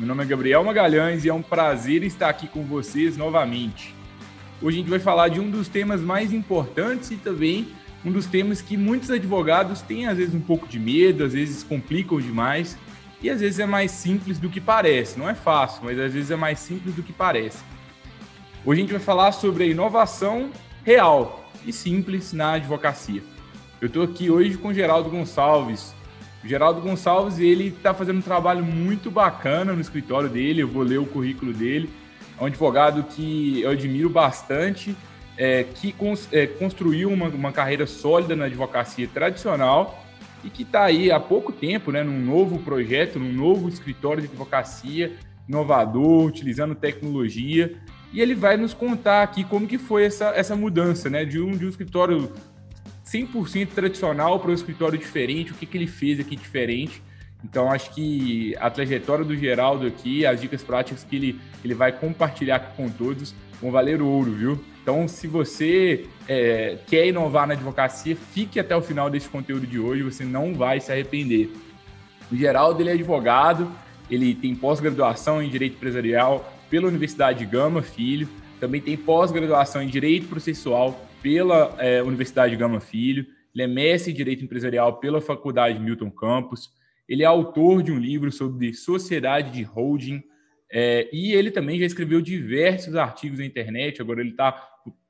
Meu nome é Gabriel Magalhães e é um prazer estar aqui com vocês novamente. Hoje a gente vai falar de um dos temas mais importantes e também um dos temas que muitos advogados têm às vezes um pouco de medo, às vezes complicam demais e às vezes é mais simples do que parece. Não é fácil, mas às vezes é mais simples do que parece. Hoje a gente vai falar sobre a inovação real e simples na advocacia. Eu estou aqui hoje com Geraldo Gonçalves, o Geraldo Gonçalves, ele está fazendo um trabalho muito bacana no escritório dele, eu vou ler o currículo dele. É um advogado que eu admiro bastante, é, que cons, é, construiu uma, uma carreira sólida na advocacia tradicional e que está aí há pouco tempo, né, num novo projeto, num novo escritório de advocacia, inovador, utilizando tecnologia. E ele vai nos contar aqui como que foi essa, essa mudança, né, de um, de um escritório 100% tradicional para um escritório diferente, o que, que ele fez aqui diferente. Então, acho que a trajetória do Geraldo aqui, as dicas práticas que ele, ele vai compartilhar com todos, vão valer ouro, viu? Então, se você é, quer inovar na advocacia, fique até o final desse conteúdo de hoje, você não vai se arrepender. O Geraldo ele é advogado, ele tem pós-graduação em Direito Empresarial pela Universidade Gama Filho, também tem pós-graduação em Direito Processual pela é, Universidade Gama Filho, ele é mestre em Direito Empresarial pela Faculdade Milton Campos, ele é autor de um livro sobre sociedade de holding, é, e ele também já escreveu diversos artigos na internet, agora ele está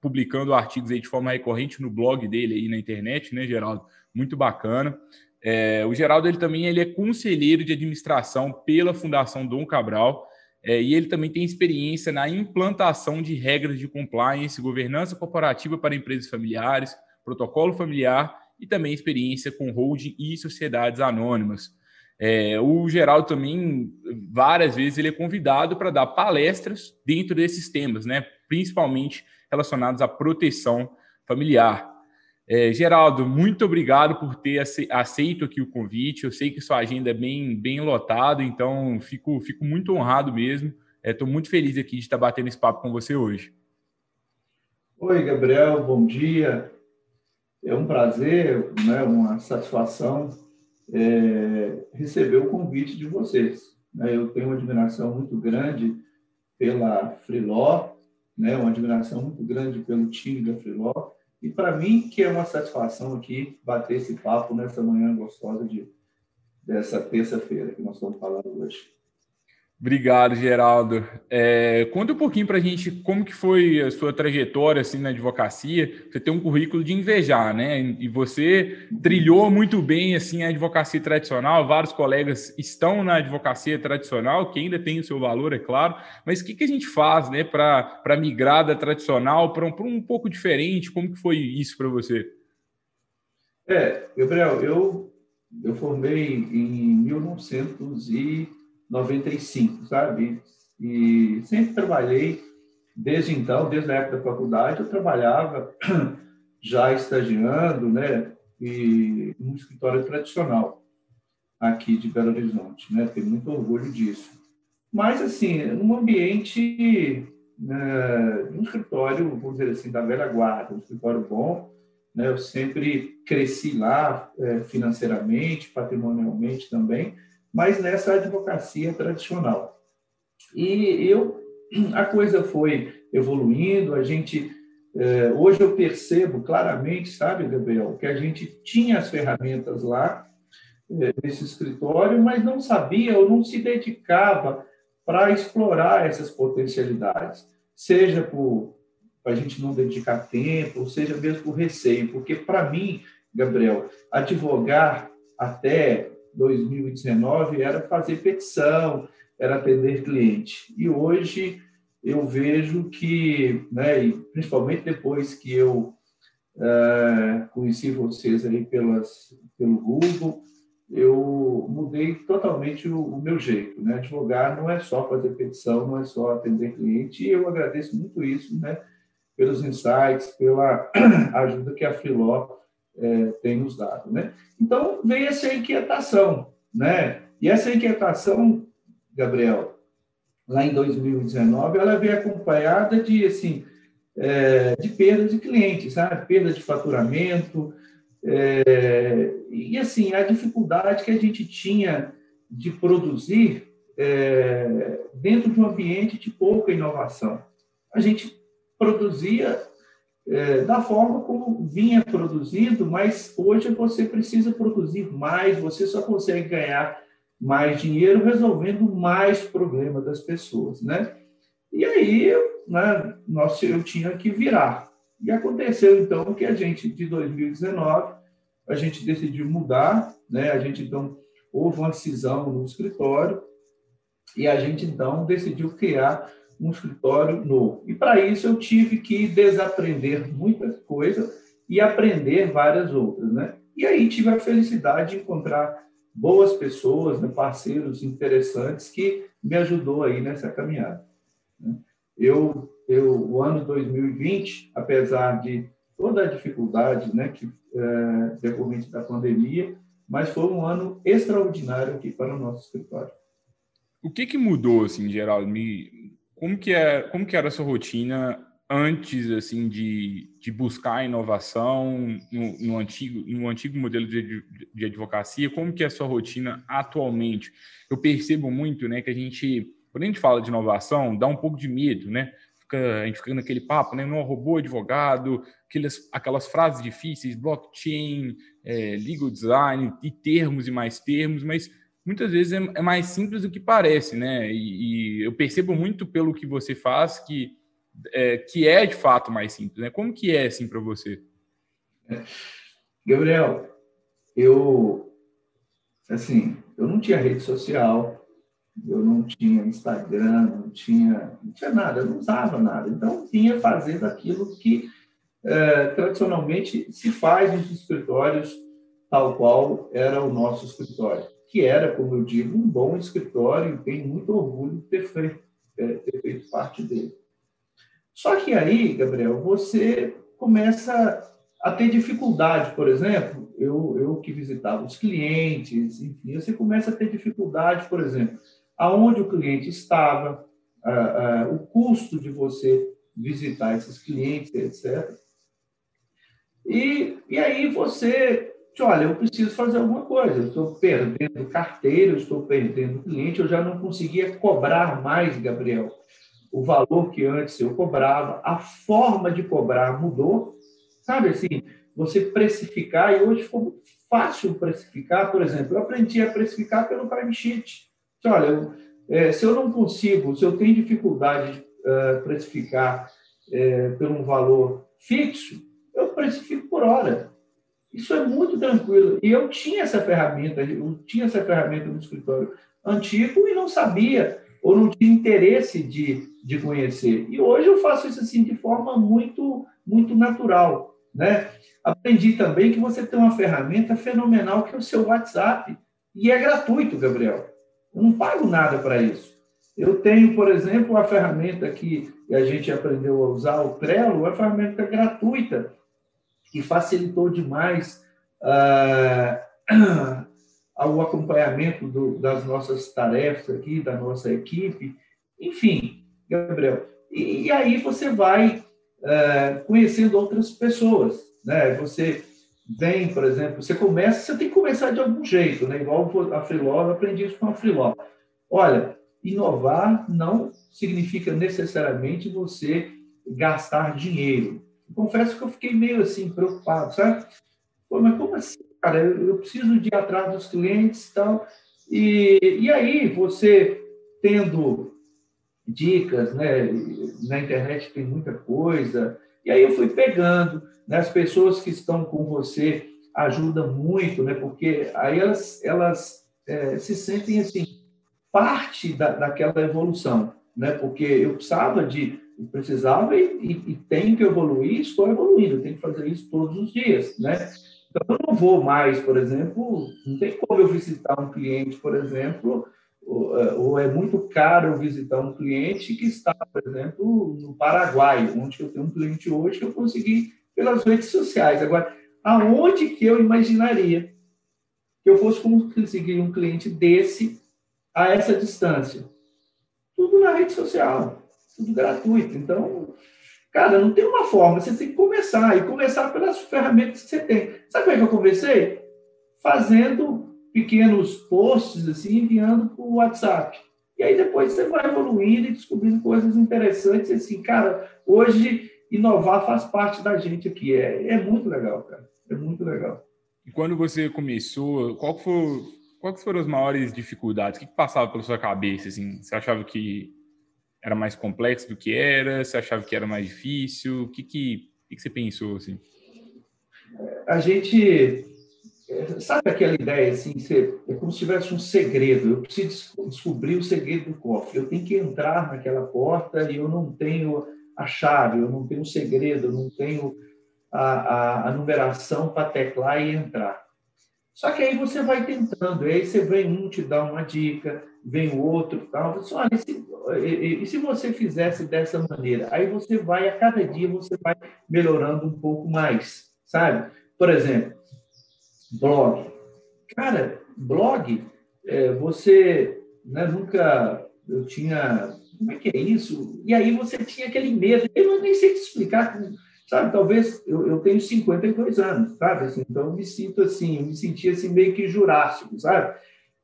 publicando artigos aí de forma recorrente no blog dele aí na internet, né, Geraldo? Muito bacana. É, o Geraldo ele também ele é conselheiro de administração pela Fundação Dom Cabral, é, e ele também tem experiência na implantação de regras de compliance, governança corporativa para empresas familiares, protocolo familiar e também experiência com holding e sociedades anônimas. É, o Geraldo também, várias vezes, ele é convidado para dar palestras dentro desses temas, né? principalmente relacionados à proteção familiar. É, Geraldo, muito obrigado por ter aceito aqui o convite. Eu sei que sua agenda é bem, bem lotada, então fico, fico muito honrado mesmo. Estou é, muito feliz aqui de estar batendo esse papo com você hoje. Oi, Gabriel, bom dia. É um prazer, né, uma satisfação é, receber o convite de vocês. Né? Eu tenho uma admiração muito grande pela Freeló, né, uma admiração muito grande pelo time da Freeló e para mim, que é uma satisfação aqui bater esse papo nessa manhã gostosa de, dessa terça-feira que nós estamos falando hoje. Obrigado, Geraldo. É, conta um pouquinho para a gente como que foi a sua trajetória assim na advocacia. Você tem um currículo de invejar, né? E você trilhou muito bem assim a advocacia tradicional. Vários colegas estão na advocacia tradicional, que ainda tem o seu valor, é claro. Mas o que, que a gente faz, né, para migrar da tradicional para um, um pouco diferente? Como que foi isso para você? É, Gabriel, eu eu formei em 1900 e 95, sabe? E sempre trabalhei, desde então, desde a época da faculdade, eu trabalhava já estagiando, né? E num escritório tradicional aqui de Belo Horizonte, né? Tenho muito orgulho disso. Mas, assim, num ambiente, né, um escritório, vamos dizer assim, da velha guarda, um escritório bom, né? Eu sempre cresci lá é, financeiramente, patrimonialmente também, mas nessa advocacia tradicional. E eu, a coisa foi evoluindo, a gente é, hoje eu percebo claramente, sabe, Gabriel, que a gente tinha as ferramentas lá é, nesse escritório, mas não sabia ou não se dedicava para explorar essas potencialidades, seja por a gente não dedicar tempo, seja mesmo por receio, porque para mim, Gabriel, advogar até 2019 era fazer petição, era atender cliente. E hoje eu vejo que, né, e principalmente depois que eu uh, conheci vocês aí pelas, pelo Google eu mudei totalmente o, o, meu jeito. Né? Advogar não é só fazer petição, não é só atender cliente, e eu agradeço muito isso, né? pelos insights, pela ajuda que a Filó é, tem nos dado. Né? Então, veio essa inquietação. Né? E essa inquietação, Gabriel, lá em 2019, ela veio acompanhada de, assim, é, de perda de clientes, sabe? perda de faturamento, é, e assim, a dificuldade que a gente tinha de produzir é, dentro de um ambiente de pouca inovação. A gente produzia é, da forma como vinha produzindo, mas hoje você precisa produzir mais, você só consegue ganhar mais dinheiro resolvendo mais problemas das pessoas, né? E aí, né, nós, eu tinha que virar. E aconteceu, então, que a gente, de 2019, a gente decidiu mudar, né? A gente, então, houve uma cisão no escritório e a gente, então, decidiu criar um escritório novo. E, para isso, eu tive que desaprender muitas coisas e aprender várias outras, né? E aí tive a felicidade de encontrar boas pessoas, né, parceiros interessantes que me ajudou aí nessa caminhada. Né? Eu eu, o ano 2020, apesar de toda a dificuldade né, que é, decorrente da pandemia, mas foi um ano extraordinário aqui para o nosso escritório. O que, que mudou, assim, geral? Me, como, que é, como que era a sua rotina antes, assim, de, de buscar inovação no, no, antigo, no antigo modelo de, de advocacia? Como que é a sua rotina atualmente? Eu percebo muito, né, que a gente, quando a gente fala de inovação, dá um pouco de medo, né? a gente fica naquele papo, né? Não robô advogado, aquelas, aquelas frases difíceis, blockchain, é, legal design, e termos e mais termos, mas muitas vezes é, é mais simples do que parece, né? E, e, eu percebo muito pelo que você faz que é, que é de fato mais simples, né? Como que é assim para você? Gabriel, eu assim, eu não tinha rede social, eu não tinha Instagram, não tinha, não tinha nada, eu não usava nada. Então, vinha fazendo aquilo que é, tradicionalmente se faz nos escritórios, tal qual era o nosso escritório, que era, como eu digo, um bom escritório e tenho muito orgulho de ter feito, é, ter feito parte dele. Só que aí, Gabriel, você começa a ter dificuldade, por exemplo, eu, eu que visitava os clientes, enfim, você começa a ter dificuldade, por exemplo, aonde o cliente estava, o custo de você visitar esses clientes, etc. E, e aí você, olha, eu preciso fazer alguma coisa, eu estou perdendo carteira, eu estou perdendo cliente, eu já não conseguia cobrar mais, Gabriel, o valor que antes eu cobrava, a forma de cobrar mudou, sabe assim, você precificar, e hoje ficou muito fácil precificar, por exemplo, eu aprendi a precificar pelo time sheet. Olha, eu, é, se eu não consigo, se eu tenho dificuldade de uh, precificar é, por um valor fixo, eu precifico por hora. Isso é muito tranquilo. E eu tinha essa ferramenta, eu tinha essa ferramenta no escritório antigo e não sabia, ou não tinha interesse de, de conhecer. E hoje eu faço isso assim de forma muito, muito natural. Né? Aprendi também que você tem uma ferramenta fenomenal que é o seu WhatsApp. E é gratuito, Gabriel. Eu não pago nada para isso. Eu tenho, por exemplo, a ferramenta que a gente aprendeu a usar, o Trello, é uma ferramenta gratuita, que facilitou demais o acompanhamento do, das nossas tarefas aqui, da nossa equipe. Enfim, Gabriel. E, e aí você vai uh, conhecendo outras pessoas. Né? Você vem, por exemplo, você começa, você tem que começar de algum jeito, né? Igual a Freeló, eu aprendi isso com a Freeló. Olha, inovar não significa necessariamente você gastar dinheiro. Confesso que eu fiquei meio assim preocupado, sabe? Pô, mas como assim, cara? Eu, eu preciso de ir atrás dos clientes e tal. E, e aí, você tendo dicas, né? Na internet tem muita coisa. E aí eu fui pegando, né? As pessoas que estão com você ajudam muito, né? Porque aí elas, elas é, se sentem assim parte da, daquela evolução, né? Porque eu precisava de, precisava e, e, e tenho que evoluir, estou evoluindo, tenho que fazer isso todos os dias, né? Então, eu não vou mais, por exemplo, não tem como eu visitar um cliente, por exemplo, ou é muito caro visitar um cliente que está, por exemplo, no Paraguai, onde eu tenho um cliente hoje que eu consegui pelas redes sociais. Agora, aonde que eu imaginaria que eu fosse conseguir um cliente desse a essa distância? Tudo na rede social, tudo gratuito. Então, cara, não tem uma forma, você tem que começar, e começar pelas ferramentas que você tem. Sabe como é que eu comecei? Fazendo pequenos posts assim, enviando para o WhatsApp. E aí depois você vai evoluindo e descobrindo coisas interessantes. Assim, cara, hoje inovar faz parte da gente aqui. É, é muito legal, cara. É muito legal. E quando você começou, qual foi, quais foram as maiores dificuldades? O que, passava pela sua cabeça? Assim? Você achava que era mais complexo do que era? Você achava que era mais difícil? O que, que, que, que você pensou? Assim? A gente Sabe aquela ideia assim, é como se tivesse um segredo. Eu preciso descobrir o segredo do cofre. Eu tenho que entrar naquela porta e eu não tenho a chave, eu não tenho o segredo, eu não tenho a, a, a numeração para teclar e entrar. Só que aí você vai tentando, aí você vem um te dá uma dica, vem o outro, tal. Você, olha, e se, e, se você fizesse dessa maneira? Aí você vai, a cada dia, você vai melhorando um pouco mais, sabe? Por exemplo, blog. Cara, blog, é, você né, nunca. Eu tinha. Como é que é isso? E aí você tinha aquele medo. Eu nem sei te explicar. Sabe, talvez eu, eu tenho 52 anos, sabe? Assim, então eu me sinto assim, eu me senti assim meio que jurássico, sabe?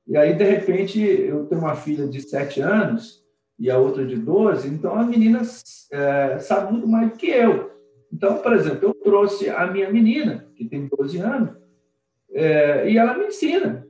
E aí, de repente, eu tenho uma filha de 7 anos e a outra de 12, então a menina é, sabe muito mais do que eu. Então, por exemplo, eu trouxe a minha menina, que tem 12 anos, é, e ela me ensina,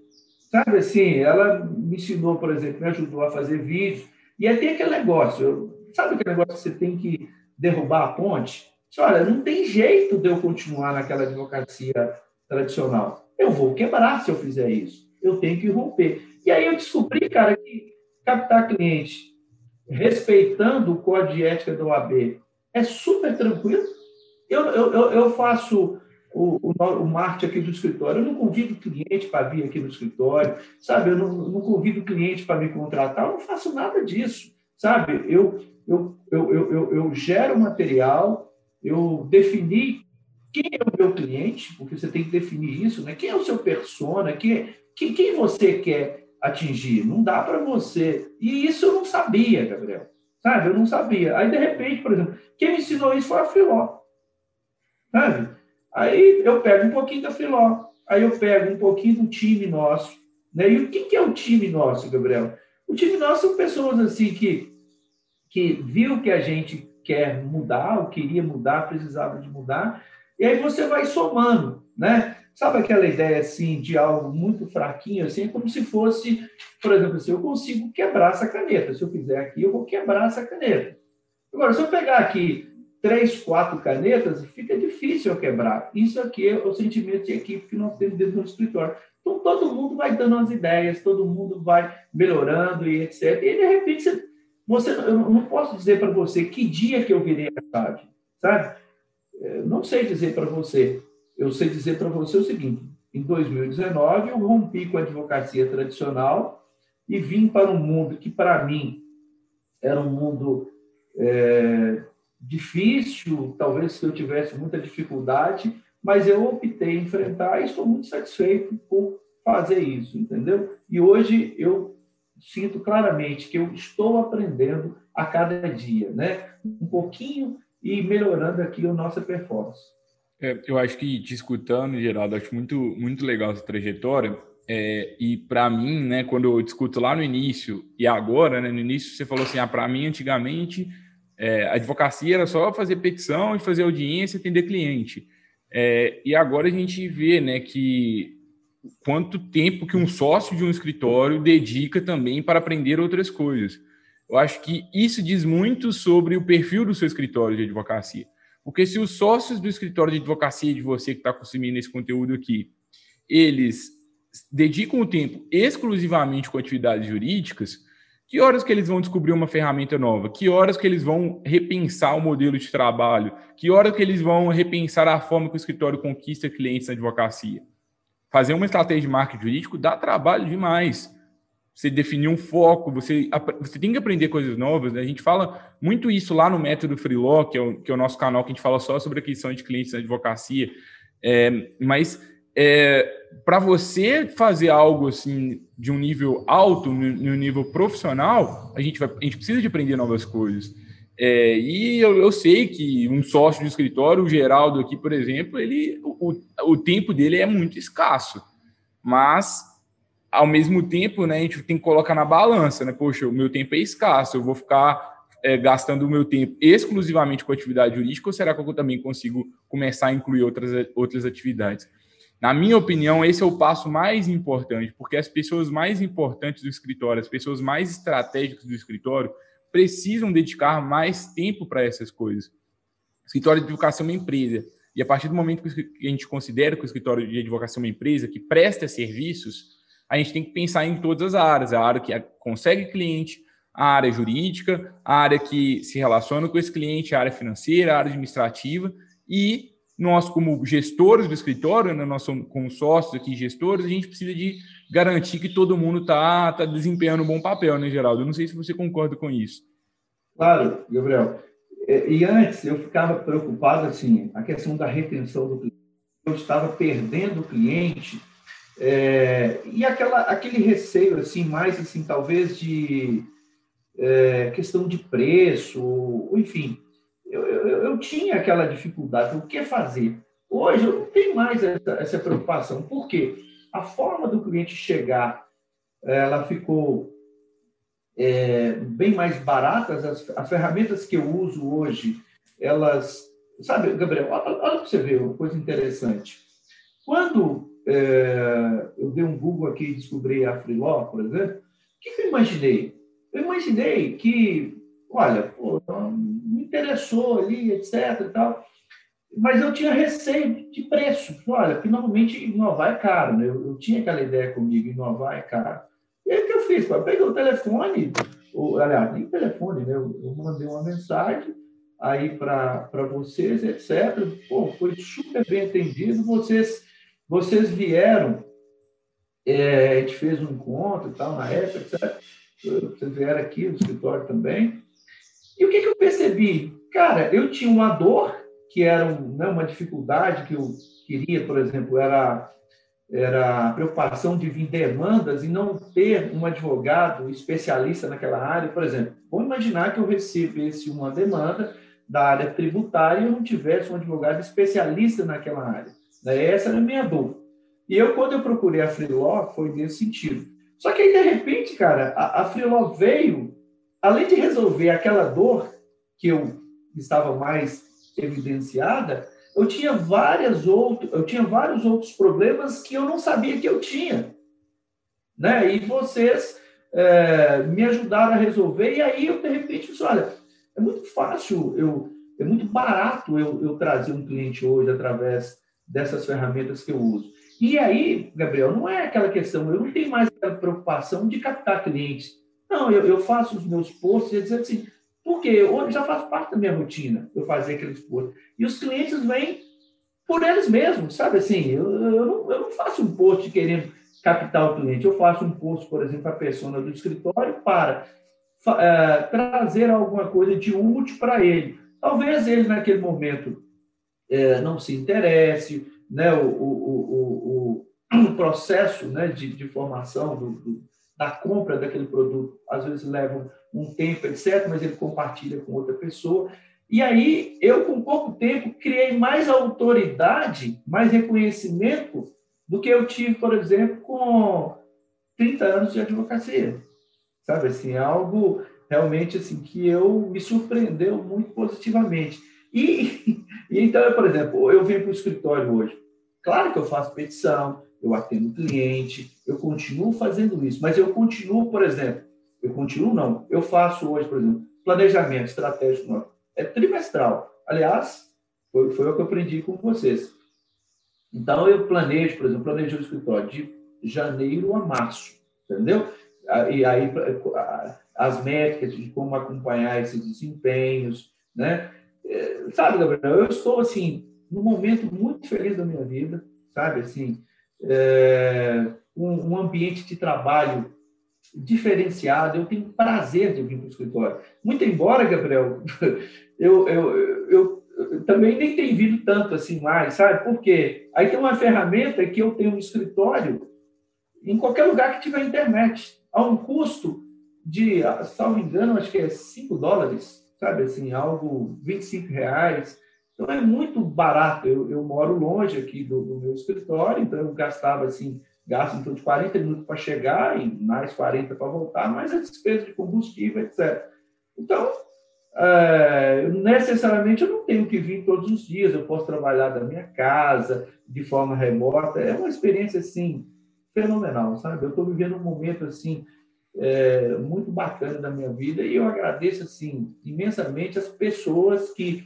sabe assim? Ela me ensinou, por exemplo, me ajudou a fazer vídeos. E aí tem aquele negócio, sabe aquele negócio que você tem que derrubar a ponte? Olha, não tem jeito de eu continuar naquela advocacia tradicional. Eu vou quebrar se eu fizer isso. Eu tenho que romper. E aí eu descobri, cara, que captar cliente respeitando o código de ética do OAB é super tranquilo. Eu, eu, eu faço o, o, o marketing aqui do escritório. Eu não convido cliente para vir aqui no escritório, sabe? Eu não, não convido cliente para me contratar, eu não faço nada disso, sabe? Eu, eu, eu, eu, eu, eu gero material, eu defini quem é o meu cliente, porque você tem que definir isso, né? Quem é o seu persona, quem, quem, quem você quer atingir? Não dá para você. E isso eu não sabia, Gabriel. Sabe? Eu não sabia. Aí, de repente, por exemplo, quem me ensinou isso foi a Filó. Sabe? Aí eu pego um pouquinho da Filó, aí eu pego um pouquinho do time nosso. Né? E o que, é o time nosso, Gabriel? O time nosso são pessoas assim que, que viu que a gente quer mudar, ou queria mudar, precisava de mudar, e aí você vai somando, né? Sabe aquela ideia assim de algo muito fraquinho, assim, é como se fosse, por exemplo, assim, eu consigo quebrar essa caneta. Se eu fizer aqui, eu vou quebrar essa caneta. Agora, se eu pegar aqui três, quatro canetas, fica difícil eu quebrar. Isso aqui é o sentimento de equipe que nós temos dentro do escritório. Então, todo mundo vai dando as ideias, todo mundo vai melhorando e etc. E, de repente, você, você eu não posso dizer para você que dia que eu virei a chave, sabe? Eu não sei dizer para você. Eu sei dizer para você o seguinte: em 2019, eu rompi com a advocacia tradicional e vim para um mundo que, para mim, era um mundo é, difícil, talvez que eu tivesse muita dificuldade, mas eu optei enfrentar e estou muito satisfeito por fazer isso, entendeu? E hoje eu sinto claramente que eu estou aprendendo a cada dia, né? Um pouquinho e melhorando aqui a nossa performance. É, eu acho que te escutando, Geraldo, acho muito muito legal essa trajetória. É, e para mim, né, quando eu discuto lá no início e agora, né, no início você falou assim, ah, para mim antigamente é, a advocacia era só fazer petição e fazer audiência, atender cliente. É, e agora a gente vê né, que quanto tempo que um sócio de um escritório dedica também para aprender outras coisas. Eu acho que isso diz muito sobre o perfil do seu escritório de advocacia. Porque se os sócios do escritório de advocacia de você que está consumindo esse conteúdo aqui, eles dedicam o tempo exclusivamente com atividades jurídicas, Que horas que eles vão descobrir uma ferramenta nova? Que horas que eles vão repensar o modelo de trabalho? Que horas que eles vão repensar a forma que o escritório conquista clientes na advocacia? Fazer uma estratégia de marketing jurídico dá trabalho demais. Você definir um foco, você, você tem que aprender coisas novas. Né? A gente fala muito isso lá no Método Freelaw, que é, o, que é o nosso canal que a gente fala só sobre aquisição de clientes na advocacia. É, mas é, para você fazer algo assim de um nível alto, no, nível profissional, a gente, vai, a gente precisa de aprender novas coisas. É, e eu, eu, sei que um sócio de escritório, o Geraldo aqui, por exemplo, ele, o, o tempo dele é muito escasso. Mas, ao mesmo tempo, né, a gente tem que colocar na balança, né? Poxa, o meu tempo é escasso, eu vou ficar é, gastando o meu tempo exclusivamente com atividade jurídica ou será que eu também consigo começar a incluir outras, outras atividades? Na minha opinião, esse é o passo mais importante, porque as pessoas mais importantes do escritório, as pessoas mais estratégicas do escritório, precisam dedicar mais tempo para essas coisas. O escritório de advocacia é uma empresa, e a partir do momento que a gente considera que o escritório de advocacia é uma empresa que presta serviços, a gente tem que pensar em todas as áreas, a área que consegue cliente, a área jurídica, a área que se relaciona com esse cliente, a área financeira, a área administrativa e nós, como gestores do escritório, né, nós somos como sócios aqui, gestores, a gente precisa de garantir que todo mundo está tá desempenhando um bom papel, né, Geraldo? Eu não sei se você concorda com isso. Claro, Gabriel. E antes eu ficava preocupado, assim, a questão da retenção do cliente. Eu estava perdendo o cliente é, e aquela, aquele receio, assim, mais, assim, talvez de é, questão de preço, enfim, eu, eu, eu, tinha aquela dificuldade, o que fazer? Hoje eu tenho mais essa, essa preocupação. Por quê? A forma do cliente chegar, ela ficou é, bem mais baratas. As, as, ferramentas que eu uso hoje, elas... Sabe, Gabriel, olha, olha para você ver uma coisa interessante. Quando é, eu dei um Google aqui e descobri a Freeló, por exemplo, o que, que eu imaginei? Eu imaginei que, olha, pô, interessou ali, etc. E tal. Mas eu tinha receio de preço. Olha, que normalmente inovar é caro, né? Eu, eu, tinha aquela ideia comigo, inovar é caro. E aí o que eu fiz? Eu peguei o telefone, ou, aliás, nem telefone, né? Eu, eu mandei uma mensagem aí para vocês, etc. Pô, foi super bem atendido. Vocês, vocês vieram, é, a gente fez um encontro e tal na época, etc. Vocês vieram aqui no escritório também. E o que, que eu percebi? Cara, eu tinha uma dor, que era um, né, uma dificuldade que eu queria, por exemplo, era, era a preocupação de vir demandas e não ter um advogado especialista naquela área. Por exemplo, vamos imaginar que eu recebesse uma demanda da área tributária e eu não tivesse um advogado especialista naquela área. Né? Essa era a minha dor. E eu, quando eu procurei a Freeló, foi nesse sentido. Só que aí, de repente, cara, a, a Freeló veio além de resolver aquela dor que eu estava mais evidenciada, eu tinha várias outros, eu tinha vários outros problemas que eu não sabia que eu tinha, né? E vocês é, me ajudaram a resolver e aí eu de repente disse, olha, é muito fácil, eu, é muito barato eu, eu trazer um cliente hoje através dessas ferramentas que eu uso. E aí, Gabriel, não é aquela questão, eu não tenho mais aquela preocupação de captar clientes não, eu, eu faço os meus posts e dizendo assim, porque eu já faz parte da minha rotina eu fazer aqueles posts. E os clientes vêm por eles mesmos, sabe assim? Eu, eu, não, eu não faço um post querendo captar o cliente, eu faço um post, por exemplo, para a pessoa do escritório para é, trazer alguma coisa de útil para ele. Talvez ele, naquele momento, é, não se interesse, né? o, o, o, o, processo né? de, de formação do, do da compra daquele produto, às vezes leva um tempo, etc., mas ele compartilha com outra pessoa. E aí, eu, com pouco tempo, criei mais autoridade, mais reconhecimento do que eu tive, por exemplo, com 30 anos de advocacia. Sabe, assim, é algo realmente assim que eu me surpreendeu muito positivamente. E, e então, por exemplo, eu venho para o escritório hoje. Claro que eu faço petição, eu atendo cliente, eu continuo fazendo isso, mas eu continuo, por exemplo, eu continuo não, eu faço hoje, por exemplo, planejamento estratégico, é trimestral. Aliás, foi, foi o que eu aprendi com vocês. Então, eu planejo, por exemplo, planejo o escritório de janeiro a março, entendeu? E aí, as métricas de como acompanhar esses desempenhos, né? É, sabe, Gabriel, eu estou, assim, num momento muito feliz da minha vida, sabe, assim, é, um, um ambiente de trabalho diferenciado, eu tenho prazer de vir para o escritório. Muito embora, Gabriel, eu, eu, eu, eu, também nem tenho vindo tanto assim mais, sabe? Porque aí tem uma ferramenta que eu tenho um escritório em qualquer lugar que tiver internet, a um custo de, salvo engano, acho que é 5 dólares, sabe assim, algo 25 reais. Então é muito barato. Eu, eu moro longe aqui do, do, meu escritório, então eu gastava assim, gasto torno de 40 minutos para chegar e mais 40 para voltar, mais a despesa de combustível, etc. Então, é, necessariamente eu não tenho que vir todos os dias, eu posso trabalhar da minha casa, de forma remota. É uma experiência assim fenomenal, sabe? Eu estou vivendo um momento assim é, muito bacana da minha vida e eu agradeço assim imensamente as pessoas que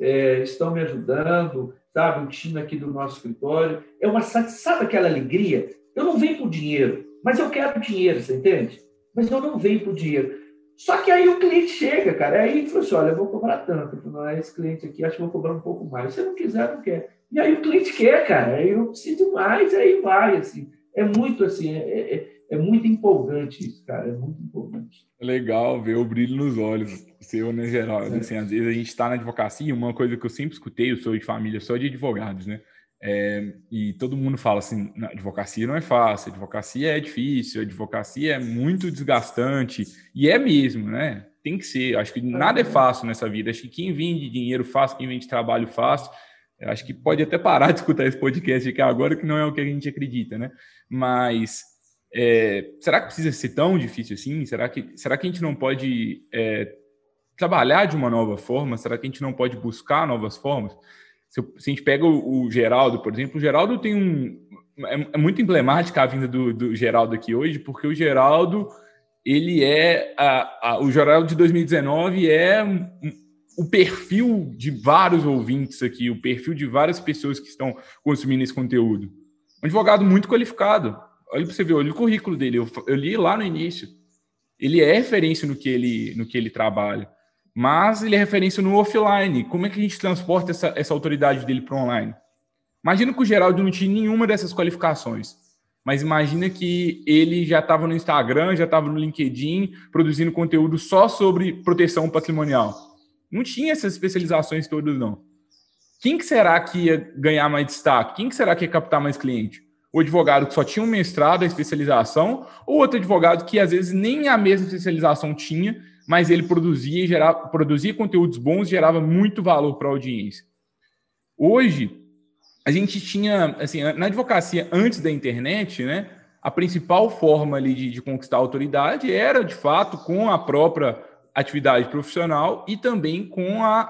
é, estão me ajudando, sabe, o time aqui do nosso escritório. É uma sabe aquela alegria? Eu não venho por dinheiro, mas eu quero dinheiro, você entende? Mas eu não venho por dinheiro. Só que aí o cliente chega, cara, aí ele assim, olha, eu vou cobrar tanto. Eu falo, ah, esse cliente aqui, acho que vou cobrar um pouco mais. Se não quiser, não quer. E aí o cliente quer, cara, aí eu preciso mais, aí vai, assim. É muito assim, é, é é muito empolgante isso, cara, é muito empolgante. É legal ver o brilho nos olhos seu, né, geral. É. Assim, às vezes a gente está na advocacia, uma coisa que eu sempre escutei, eu sou de família só de advogados, né? É, e todo mundo fala assim, advocacia não é fácil, advocacia é difícil, advocacia é muito desgastante, e é mesmo, né? Tem que ser. Acho que nada é fácil nessa vida. Acho que quem vende dinheiro fácil, quem vende trabalho fácil, acho que pode até parar de escutar esse podcast aqui agora, que não é o que a gente acredita, né? Mas é, será que precisa ser tão difícil assim? Será que, será que a gente não pode é, trabalhar de uma nova forma? Será que a gente não pode buscar novas formas? Se, se a gente pega o, o, Geraldo, por exemplo, o Geraldo tem um. É, é muito emblemática a vinda do, do, Geraldo aqui hoje, porque o Geraldo, ele é. A, a, o Geraldo de 2019 é um, o perfil de vários ouvintes aqui, o perfil de várias pessoas que estão consumindo esse conteúdo. Um advogado muito qualificado, olha para você ver, olha o currículo dele. Eu, eu, li lá no início. Ele é referência no que ele, no que ele trabalha, mas ele é referência no offline. Como é que a gente transporta essa, essa autoridade dele para online? Imagina que o Geraldo não tinha nenhuma dessas qualificações, mas imagina que ele já estava no Instagram, já estava no LinkedIn, produzindo conteúdo só sobre proteção patrimonial. Não tinha essas especializações todas, não. Quem que será que ia ganhar mais destaque? Quem que será que ia captar mais cliente? O advogado que só tinha um mestrado, a especialização, ou outro advogado que às vezes nem a mesma especialização tinha, mas ele produzia, gerava, produzia conteúdos bons e gerava muito valor para a audiência. Hoje, a gente tinha, assim, na advocacia antes da internet, né, a principal forma ali de, de conquistar a autoridade era, de fato, com a própria atividade profissional e também com a,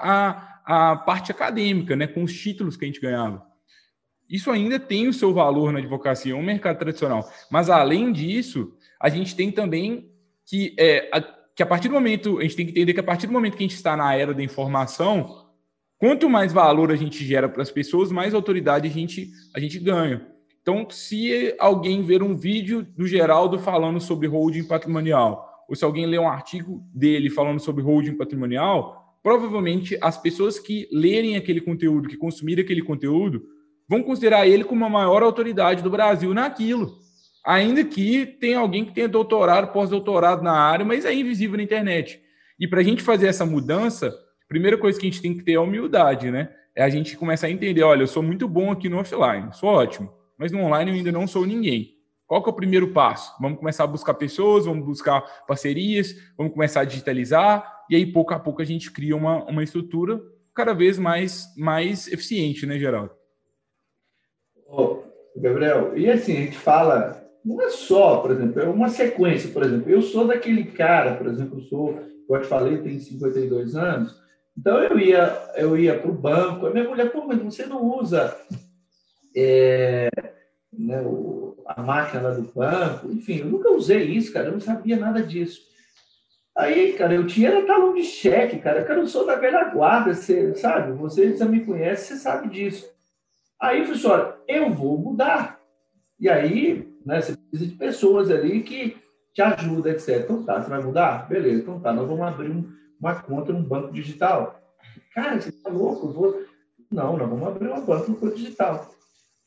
a, a parte acadêmica, né, com os títulos que a gente ganhava. Isso ainda tem o seu valor na advocacia, é um mercado tradicional. Mas, além disso, a gente tem também que, é, a, que a partir do momento, a gente tem que entender que a partir do momento que a gente está na era da informação, quanto mais valor a gente gera para as pessoas, mais autoridade a gente, a gente ganha. Então, se alguém ver um vídeo do Geraldo falando sobre holding patrimonial, ou se alguém ler um artigo dele falando sobre holding patrimonial, provavelmente as pessoas que lerem aquele conteúdo, que consumirem aquele conteúdo, vão considerar ele como a maior autoridade do Brasil naquilo. Ainda que tenha alguém que tenha doutorado, pós-doutorado na área, mas é invisível na internet. E para a gente fazer essa mudança, a primeira coisa que a gente tem que ter é humildade, né? É a gente começar a entender, olha, eu sou muito bom aqui no offline, sou ótimo, mas no online eu ainda não sou ninguém. Qual que é o primeiro passo? Vamos começar a buscar pessoas, vamos buscar parcerias, vamos começar a digitalizar, e aí pouco a pouco a gente cria uma, uma estrutura cada vez mais, mais eficiente, né, Geraldo? Gabriel, e assim, a gente fala, não é só, por exemplo, é uma sequência, por exemplo, eu sou daquele cara, por exemplo, eu sou, como eu te falei, tenho 52 anos, então eu ia, eu ia para o banco, a minha mulher, pô, mas você não usa é, né, o, a máquina do banco, enfim, eu nunca usei isso, cara, eu não sabia nada disso. Aí, cara, eu tinha talão de cheque, cara, eu não sou da velha guarda, você sabe, você já me conhece, você sabe disso. Aí eu falei assim, eu vou mudar. E aí, né, você precisa de pessoas ali que te ajuda, etc. Então tá, você vai mudar? Beleza, então tá, nós vamos abrir um, uma conta num banco digital. Cara, você tá louco? Eu vou... Não, nós vamos abrir uma conta no banco digital.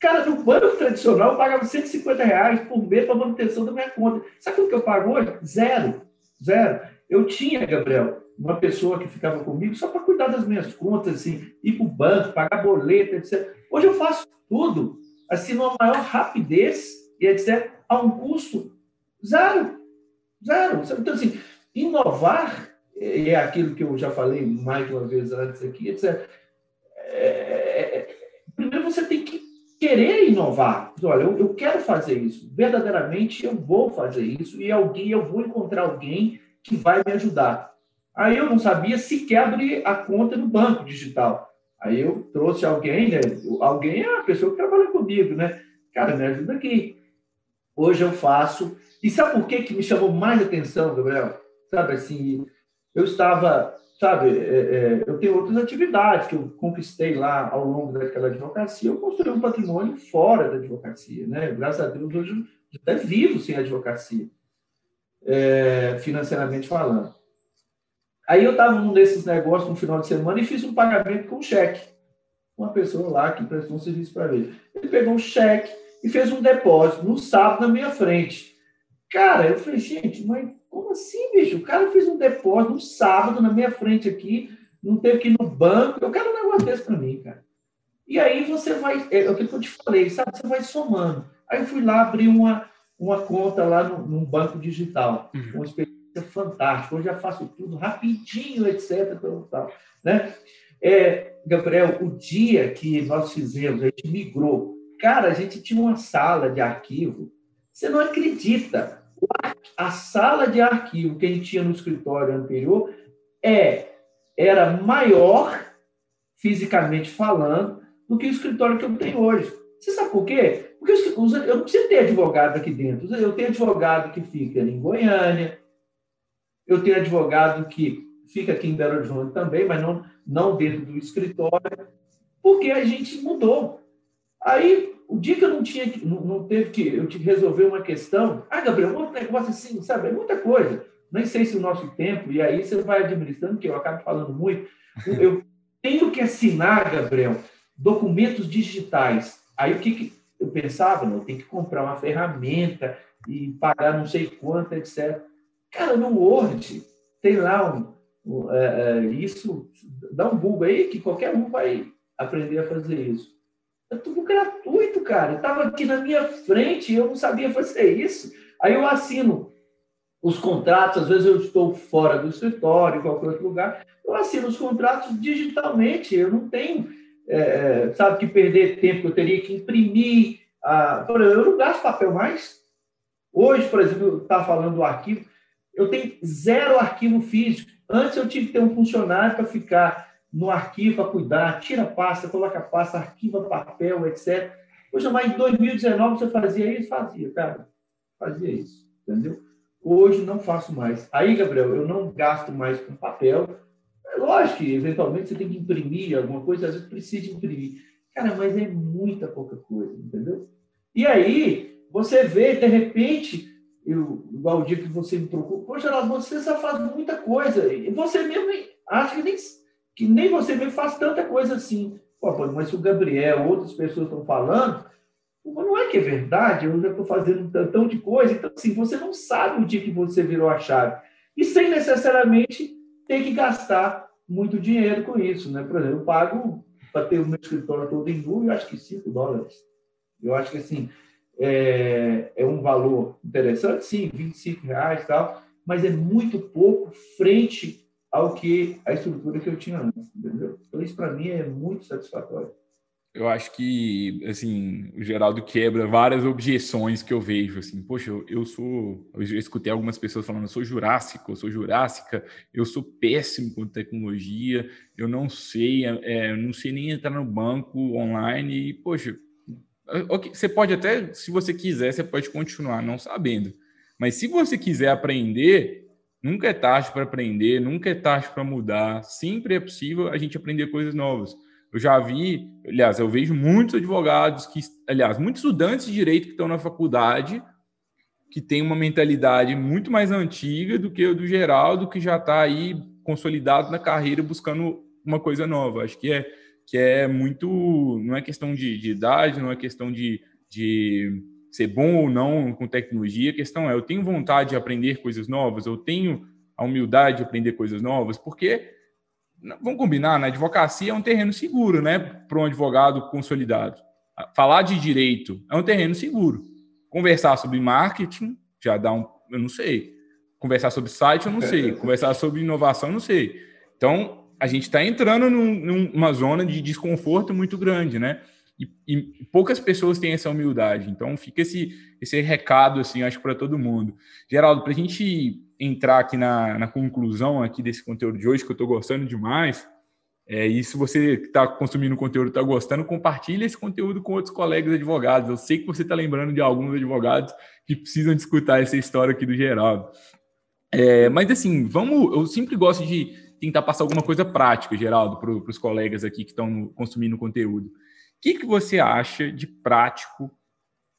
Cara, no banco tradicional eu pagava 150 reais por mês para manutenção da minha conta. Sabe o que eu pago hoje? Zero. Zero. Eu tinha, Gabriel, uma pessoa que ficava comigo só para cuidar das minhas contas, assim, ir para o banco, pagar boleto, etc. Hoje eu faço tudo, assim, numa maior rapidez e etc., a um custo zero. Zero. Então, assim, inovar é aquilo que eu já falei mais de uma vez antes aqui, etc. É, é, primeiro você tem que querer inovar. Olha, eu, eu, quero fazer isso. Verdadeiramente eu vou fazer isso e alguém, eu vou encontrar alguém que vai me ajudar. Aí eu não sabia sequer abrir a conta no banco digital. Aí eu trouxe alguém, né? Alguém é a pessoa que trabalha comigo, né? Cara, me ajuda aqui. Hoje eu faço. E sabe por que, que me chamou mais atenção, Gabriel? Sabe assim, eu estava, sabe, é, é, eu tenho outras atividades que eu conquistei lá ao longo daquela advocacia. Eu construí um patrimônio fora da advocacia, né? Graças a Deus, hoje até vivo sem advocacia, é, financeiramente falando. Aí eu estava num desses negócios no final de semana e fiz um pagamento com cheque. Uma pessoa lá que prestou um serviço para ele. Ele pegou um cheque e fez um depósito no sábado na minha frente. Cara, eu falei, gente, mas como assim, bicho? O cara fez um depósito no sábado na minha frente aqui, não teve que ir no banco. Eu quero um negócio desse para mim, cara. E aí você vai, é, é o que eu te falei, sabe? Você vai somando. Aí eu fui lá abrir uma, uma conta lá no, num banco digital, uhum. uma experiência fantástico, hoje já faço tudo rapidinho, etc. Tal, né? É, Gabriel, o dia que nós fizemos, a gente migrou, cara, a gente tinha uma sala de arquivo, você não acredita, a sala de arquivo que a gente tinha no escritório anterior é, era maior, fisicamente falando, do que o escritório que eu tenho hoje. Você sabe por quê? Porque eu não preciso ter advogado aqui dentro. Eu tenho advogado que fica em Goiânia, eu tenho advogado que fica aqui em Belo Horizonte também, mas não, não dentro do escritório, porque a gente mudou. Aí, o dia que eu não tinha, não, não teve que, eu tive que resolver uma questão, ah, Gabriel, um negócio assim, sabe, é muita coisa. Nem sei se o nosso tempo, e aí você vai administrando, que eu acabo falando muito. Eu tenho que assinar, Gabriel, documentos digitais. Aí o que, que eu pensava? Não, eu tenho que comprar uma ferramenta e pagar não sei quanto, etc. Cara, no Word tem lá um, um é, é, isso, dá um Google aí que qualquer um vai aprender a fazer isso. É tudo gratuito, cara. Estava aqui na minha frente eu não sabia fazer isso. Aí eu assino os contratos, às vezes eu estou fora do escritório, em qualquer outro lugar, eu assino os contratos digitalmente. Eu não tenho, é, é sabe, que perder tempo, que eu teria que imprimir. A... Eu não gasto papel mais. Hoje, por exemplo, estava falando do arquivo, eu tenho zero arquivo físico. Antes eu tive que ter um funcionário para ficar no arquivo, para cuidar, tira pasta, coloca pasta, arquiva papel, etc. Hoje, mas em 2019 você fazia isso? Fazia, cara. Fazia isso, entendeu? Hoje não faço mais. Aí, Gabriel, eu não gasto mais com papel. É lógico que, eventualmente, você tem que imprimir alguma coisa, às vezes precisa imprimir. Cara, mas é muita pouca coisa, entendeu? E aí, você vê, de repente, eu, igual o dia que você me procura, poxa, Geraldo, você já faz muita coisa. E você mesmo acha que nem, que nem você mesmo faz tanta coisa assim. Pô, mas o Gabriel, outras pessoas estão falando, não é que é verdade, eu já estou fazendo tantão de coisa. Então, assim, você não sabe o dia que você virou a chave. E sem necessariamente ter que gastar muito dinheiro com isso. Né? Por exemplo, eu pago para ter o meu escritório todo em nu, eu acho que 5 dólares. Eu acho que, assim, é, é um valor interessante, sim, 25 reais e tal, mas é muito pouco frente ao que a estrutura que eu tinha antes, entendeu? Então, isso para mim é muito satisfatório. Eu acho que, assim, o Geraldo quebra várias objeções que eu vejo, assim, poxa, eu, eu sou, eu escutei algumas pessoas falando, eu sou jurássico, eu sou jurássica, eu sou péssimo com tecnologia, eu não sei, é, não sei nem entrar no banco online, e, poxa, você pode até, se você quiser, você pode continuar não sabendo. Mas se você quiser aprender, nunca é tarde para aprender, nunca é tarde para mudar. Sempre é possível a gente aprender coisas novas. Eu já vi, aliás, eu vejo muitos advogados que, aliás, muitos estudantes de direito que estão na faculdade que tem uma mentalidade muito mais antiga do que o do Geraldo, que já está aí consolidado na carreira buscando uma coisa nova. Acho que é, que é muito. Não é questão de, de idade, não é questão de, de ser bom ou não com tecnologia. A questão é: eu tenho vontade de aprender coisas novas, eu tenho a humildade de aprender coisas novas, porque. Vamos combinar, na advocacia é um terreno seguro, né? Para um advogado consolidado. Falar de direito é um terreno seguro Conversar sobre marketing já dá um. Eu não sei. Conversar sobre site, eu não sei. Conversar sobre inovação, eu não sei. Então, a gente está entrando num, numa zona de desconforto muito grande, né? E, e, poucas pessoas têm essa humildade. Então, fica esse, esse recado, assim, acho para todo mundo. Geraldo, para a gente entrar aqui na, na conclusão aqui desse conteúdo de hoje, que eu estou gostando demais, é, e se você está consumindo conteúdo está gostando, compartilhe esse conteúdo com outros colegas advogados. Eu sei que você está lembrando de alguns advogados que precisam escutar essa história aqui do Geraldo. É, mas assim, vamos. Eu sempre gosto de tentar passar alguma coisa prática, Geraldo, para os colegas aqui que estão consumindo conteúdo. O que, que você acha de prático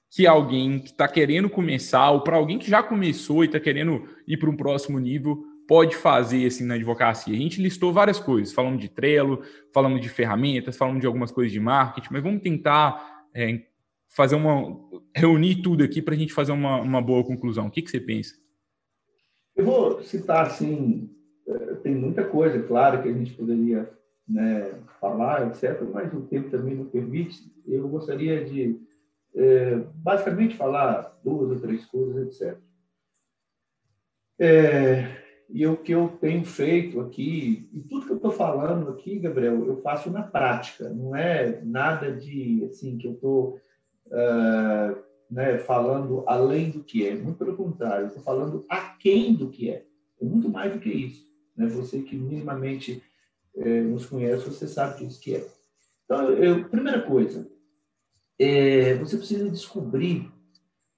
que alguém que está querendo começar, ou para alguém que já começou e está querendo ir para um próximo nível, pode fazer assim na advocacia? A gente listou várias coisas, falando de Trello, falando de ferramentas, falando de algumas coisas de marketing, mas vamos tentar é, fazer uma reunir tudo aqui para a gente fazer uma, uma boa conclusão. O que, que você pensa? Eu vou citar assim, tem muita coisa, claro, que a gente poderia né, falar, etc., mas o tempo também não permite. Eu gostaria de é, basicamente falar duas ou três coisas, etc. É, e o que eu tenho feito aqui, e tudo que eu estou falando aqui, Gabriel, eu faço na prática, não é nada de assim que eu estou uh, né, falando além do que é, muito pelo contrário, eu estou falando aquém do que é, é muito mais do que isso. Né? Você que minimamente eh, nos conhece, você sabe disso que é. Então, eu, primeira coisa, é, você precisa descobrir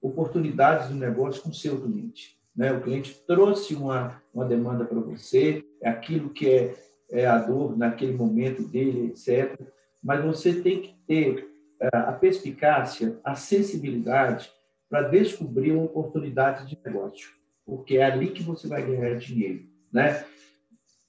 oportunidades do negócio com o seu cliente. Né? O cliente trouxe uma, uma demanda para você, é aquilo que é, é a dor naquele momento dele, etc. Mas você tem que ter é, a perspicácia, a sensibilidade para descobrir uma oportunidade de negócio, porque é ali que você vai ganhar dinheiro, né?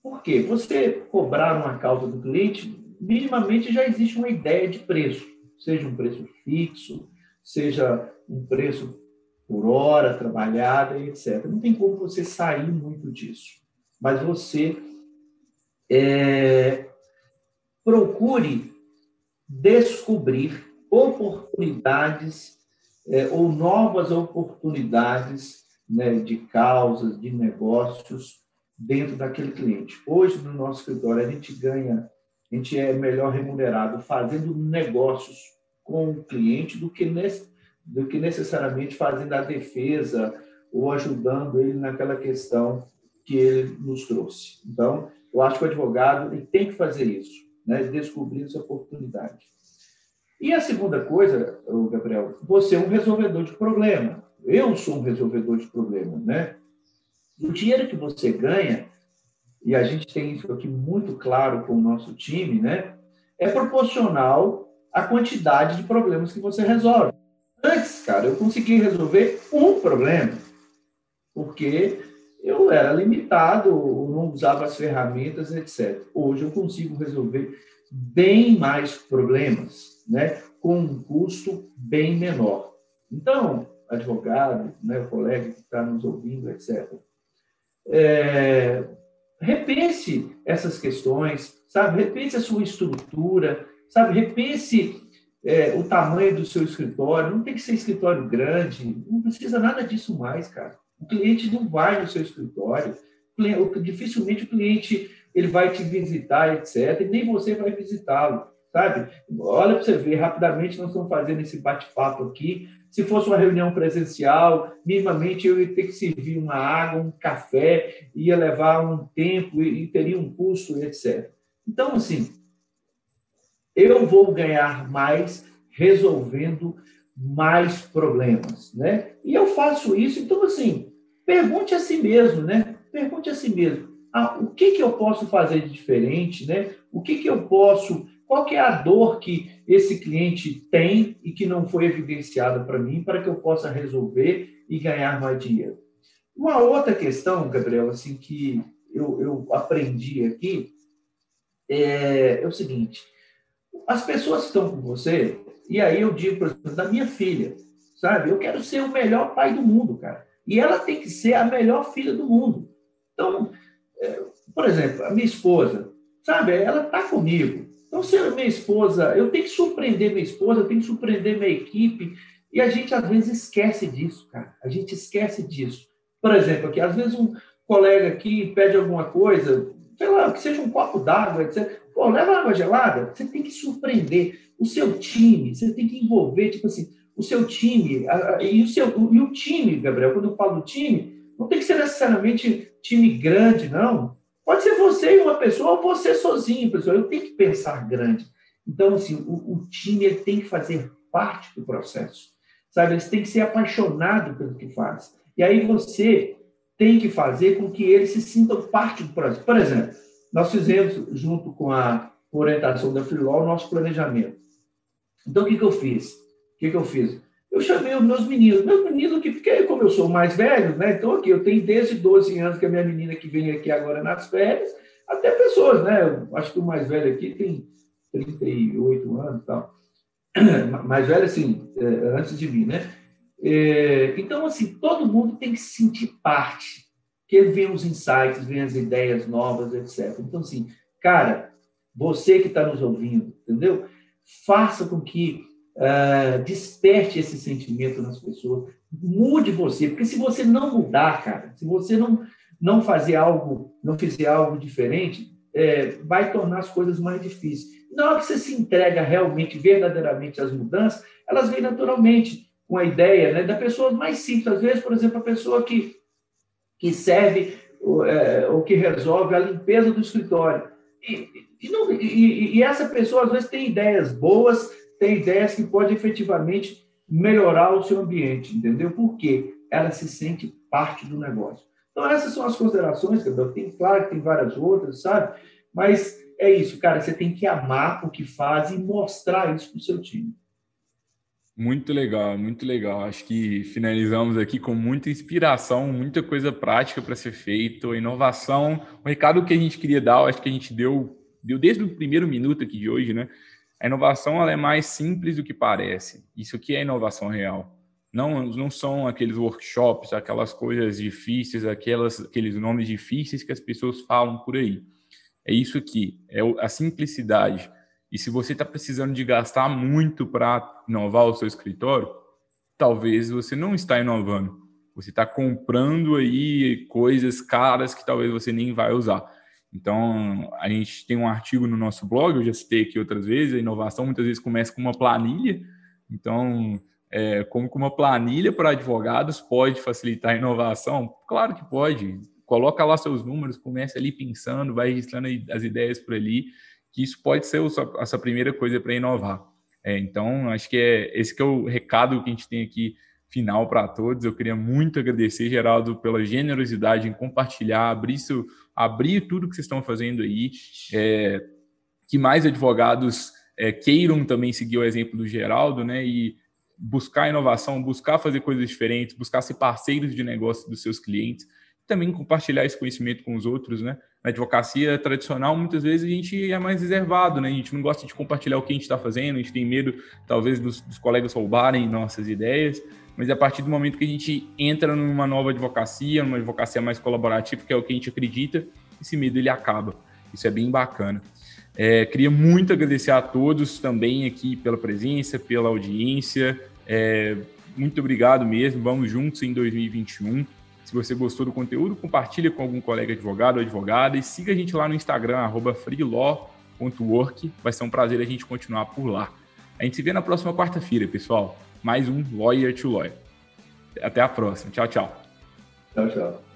Por quê? Você cobrar uma causa do cliente, minimamente já existe uma ideia de preço, seja um preço fixo, seja um preço por hora trabalhada, etc. Não tem como você sair muito disso, mas você é, procure descobrir oportunidades é, ou novas oportunidades né, de causas, de negócios dentro daquele cliente. Hoje, no nosso escritório, a gente ganha, a gente é melhor remunerado fazendo negócios com o cliente do que do que necessariamente fazendo a defesa ou ajudando ele naquela questão que ele nos trouxe. Então, eu acho que o advogado ele tem que fazer isso, né? descobrir essa oportunidade. E a segunda coisa, Gabriel, você é um resolvedor de problema. Eu sou um resolvedor de problema, né? O dinheiro que você ganha, e a gente tem isso aqui muito claro com o nosso time, né? É proporcional à quantidade de problemas que você resolve. Antes, cara, eu consegui resolver um problema, porque eu era limitado, não usava as ferramentas, etc. Hoje eu consigo resolver bem mais problemas, né, com um custo bem menor. Então, advogado, né, colega que está nos ouvindo, etc. É, repense essas questões, sabe? Repense a sua estrutura, sabe? Repense é, o tamanho do seu escritório, não tem que ser escritório grande, não precisa nada disso mais, cara. O cliente não vai no seu escritório, dificilmente o cliente ele vai te visitar, etc., e nem você vai visitá-lo, sabe? Olha para você ver, rapidamente nós estamos fazendo esse bate-papo aqui. Se fosse uma reunião presencial, minimamente eu ia ter que servir uma água, um café, ia levar um tempo e teria um custo, etc. Então, assim, eu vou ganhar mais resolvendo mais problemas, né? E eu faço isso, então assim, pergunte a si mesmo, né? Pergunte a si mesmo, ah, o que que eu posso fazer de diferente, né? O que que eu posso qual que é a dor que esse cliente tem e que não foi evidenciada para mim para que eu possa resolver e ganhar mais dinheiro. Uma outra questão, Gabriel, assim que eu, eu aprendi aqui é, é o seguinte: as pessoas que estão com você, e aí eu digo, por exemplo, da minha filha, sabe? Eu quero ser o melhor pai do mundo, cara. E ela tem que ser a melhor filha do mundo. Então, é, por exemplo, a minha esposa, sabe? Ela está comigo. Então, sendo minha esposa, eu tenho que surpreender minha esposa, eu tenho que surpreender minha equipe. E a gente, às vezes, esquece disso, cara. A gente esquece disso. Por exemplo, aqui, às vezes um colega aqui pede alguma coisa, sei lá, que seja um copo d'água, etc. Pô, leva água gelada. Você tem que surpreender o seu time, você tem que envolver, tipo assim, o seu time, a, a, e, o seu, o, e o time, Gabriel, quando eu falo do time, não tem que ser necessariamente time grande, não. Pode ser você e uma pessoa, ou você sozinho, pessoal. Eu tenho que pensar grande. Então, assim, o, o time ele tem que fazer parte do processo. Sabe? Eles têm que ser apaixonados pelo que faz. E aí você tem que fazer com que eles se sintam parte do processo. Por exemplo, nós fizemos, junto com a orientação da Freelaw, o nosso planejamento. Então, o que, que eu fiz? O que, que eu fiz? Eu chamei os meus meninos. Meus meninos que, porque como eu sou mais velho, né? Então, aqui, eu tenho desde 12 anos que a minha menina que vem aqui agora nas férias, até pessoas, né? Eu acho que o mais velho aqui tem 38 anos e tal. Mais velho, assim, é, antes de mim, né? É, então, assim, todo mundo tem que se sentir parte, que vem os insights, vem as ideias novas, etc. Então, assim, cara, você que está nos ouvindo, entendeu? Faça com que uh, desperte esse sentimento nas pessoas, mude você, porque se você não mudar, cara, se você não não fazer algo, não fizer algo diferente, é, vai tornar as coisas mais difíceis. Na hora que você se entrega realmente, verdadeiramente às mudanças, elas vêm naturalmente com a ideia né, da pessoa mais simples, às vezes, por exemplo, a pessoa que, que serve é, ou que resolve a limpeza do escritório. E, e, não, e, e, essa pessoa, às vezes, tem ideias boas, tem ideias que podem efetivamente melhorar o seu ambiente, entendeu? Porque ela se sente parte do negócio. Então, essas são as considerações, Gabriel. Tem, claro que tem várias outras, sabe? Mas é isso, cara. Você tem que amar o que faz e mostrar isso para o seu time. Muito legal, muito legal. Acho que finalizamos aqui com muita inspiração, muita coisa prática para ser feito, inovação. O recado que a gente queria dar, acho que a gente deu, deu desde o primeiro minuto aqui de hoje, né? A inovação é mais simples do que parece. Isso aqui é inovação real. Não, não são aqueles workshops, aquelas coisas difíceis, aquelas, aqueles nomes difíceis que as pessoas falam por aí. É isso aqui, é a simplicidade e se você está precisando de gastar muito para inovar o seu escritório, talvez você não está inovando. Você está comprando aí coisas caras que talvez você nem vai usar. Então, a gente tem um artigo no nosso blog, eu já citei aqui outras vezes, a inovação muitas vezes começa com uma planilha. Então, é, como que uma planilha para advogados pode facilitar a inovação? Claro que pode. Coloca lá seus números, começa ali pensando, vai registrando as ideias por ali que isso pode ser essa primeira coisa para inovar. É, então, acho que é esse que é o recado que a gente tem aqui final para todos. Eu queria muito agradecer, Geraldo, pela generosidade em compartilhar, abrir, seu, abrir tudo que vocês estão fazendo aí. É, que mais advogados é, queiram também seguir o exemplo do Geraldo, né? E buscar inovação, buscar fazer coisas diferentes, buscar ser parceiros de negócio dos seus clientes, também compartilhar esse conhecimento com os outros, né? na advocacia tradicional, muitas vezes a gente é mais reservado, né? A gente não gosta de compartilhar o que a gente está fazendo, a gente tem medo, talvez, dos, dos, colegas roubarem nossas ideias, mas é a partir do momento que a gente entra numa nova advocacia, numa advocacia mais colaborativa, que é o que a gente acredita, esse medo ele acaba. Isso é bem bacana. É, queria muito agradecer a todos também aqui pela presença, pela audiência. É, muito obrigado mesmo. Vamos juntos em 2021. Se você gostou do conteúdo, compartilhe com algum colega advogado ou advogada e siga a gente lá no Instagram, freelaw.work. Vai ser um prazer a gente continuar por lá. A gente se vê na próxima quarta-feira, pessoal. Mais um Lawyer to Lawyer. Até a próxima. Tchau, tchau. Tchau, tchau.